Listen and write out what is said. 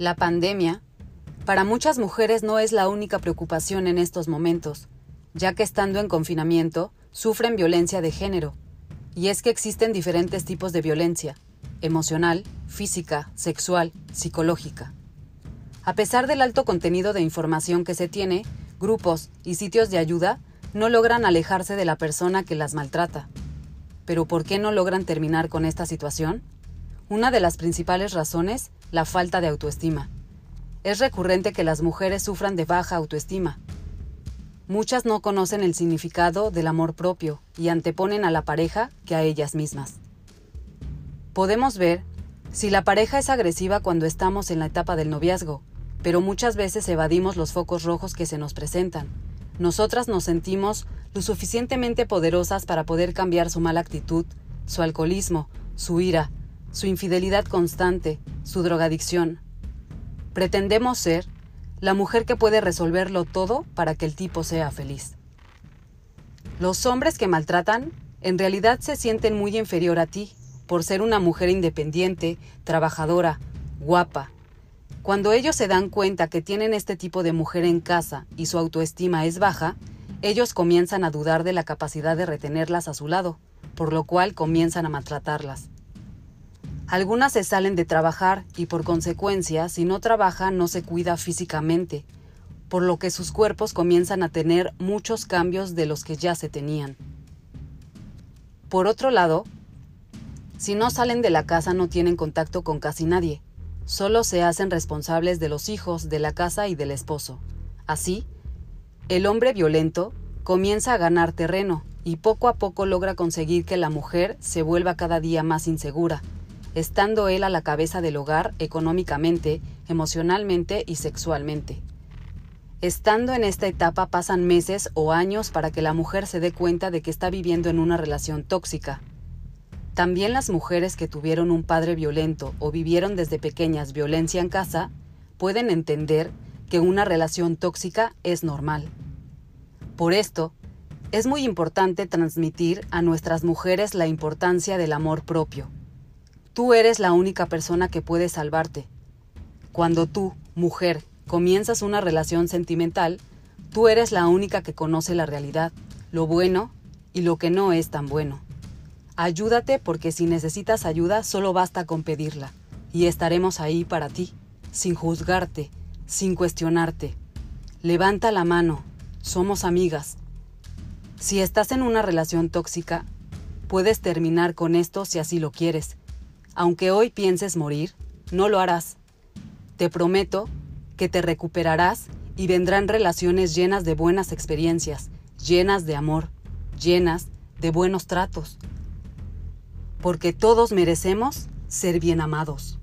La pandemia, para muchas mujeres no es la única preocupación en estos momentos, ya que estando en confinamiento sufren violencia de género. Y es que existen diferentes tipos de violencia, emocional, física, sexual, psicológica. A pesar del alto contenido de información que se tiene, grupos y sitios de ayuda no logran alejarse de la persona que las maltrata. Pero ¿por qué no logran terminar con esta situación? Una de las principales razones, la falta de autoestima. Es recurrente que las mujeres sufran de baja autoestima. Muchas no conocen el significado del amor propio y anteponen a la pareja que a ellas mismas. Podemos ver si la pareja es agresiva cuando estamos en la etapa del noviazgo, pero muchas veces evadimos los focos rojos que se nos presentan. Nosotras nos sentimos lo suficientemente poderosas para poder cambiar su mala actitud, su alcoholismo, su ira, su infidelidad constante, su drogadicción. Pretendemos ser la mujer que puede resolverlo todo para que el tipo sea feliz. Los hombres que maltratan en realidad se sienten muy inferior a ti por ser una mujer independiente, trabajadora, guapa. Cuando ellos se dan cuenta que tienen este tipo de mujer en casa y su autoestima es baja, ellos comienzan a dudar de la capacidad de retenerlas a su lado, por lo cual comienzan a maltratarlas. Algunas se salen de trabajar y por consecuencia, si no trabaja, no se cuida físicamente, por lo que sus cuerpos comienzan a tener muchos cambios de los que ya se tenían. Por otro lado, si no salen de la casa no tienen contacto con casi nadie, solo se hacen responsables de los hijos, de la casa y del esposo. Así, el hombre violento comienza a ganar terreno y poco a poco logra conseguir que la mujer se vuelva cada día más insegura, estando él a la cabeza del hogar económicamente, emocionalmente y sexualmente. Estando en esta etapa pasan meses o años para que la mujer se dé cuenta de que está viviendo en una relación tóxica. También las mujeres que tuvieron un padre violento o vivieron desde pequeñas violencia en casa pueden entender que una relación tóxica es normal. Por esto, es muy importante transmitir a nuestras mujeres la importancia del amor propio Tú eres la única persona que puede salvarte. Cuando tú, mujer, comienzas una relación sentimental, tú eres la única que conoce la realidad, lo bueno y lo que no es tan bueno. Ayúdate porque si necesitas ayuda solo basta con pedirla, y estaremos ahí para ti, sin juzgarte, sin cuestionarte. Levanta la mano, somos amigas. Si estás en una relación tóxica, puedes terminar con esto si así lo quieres, aunque hoy pienses morir, no lo harás. Te prometo que te recuperarás y vendrán relaciones llenas de buenas experiencias, llenas de amor, llenas de buenos tratos. Porque todos merecemos ser bien amados.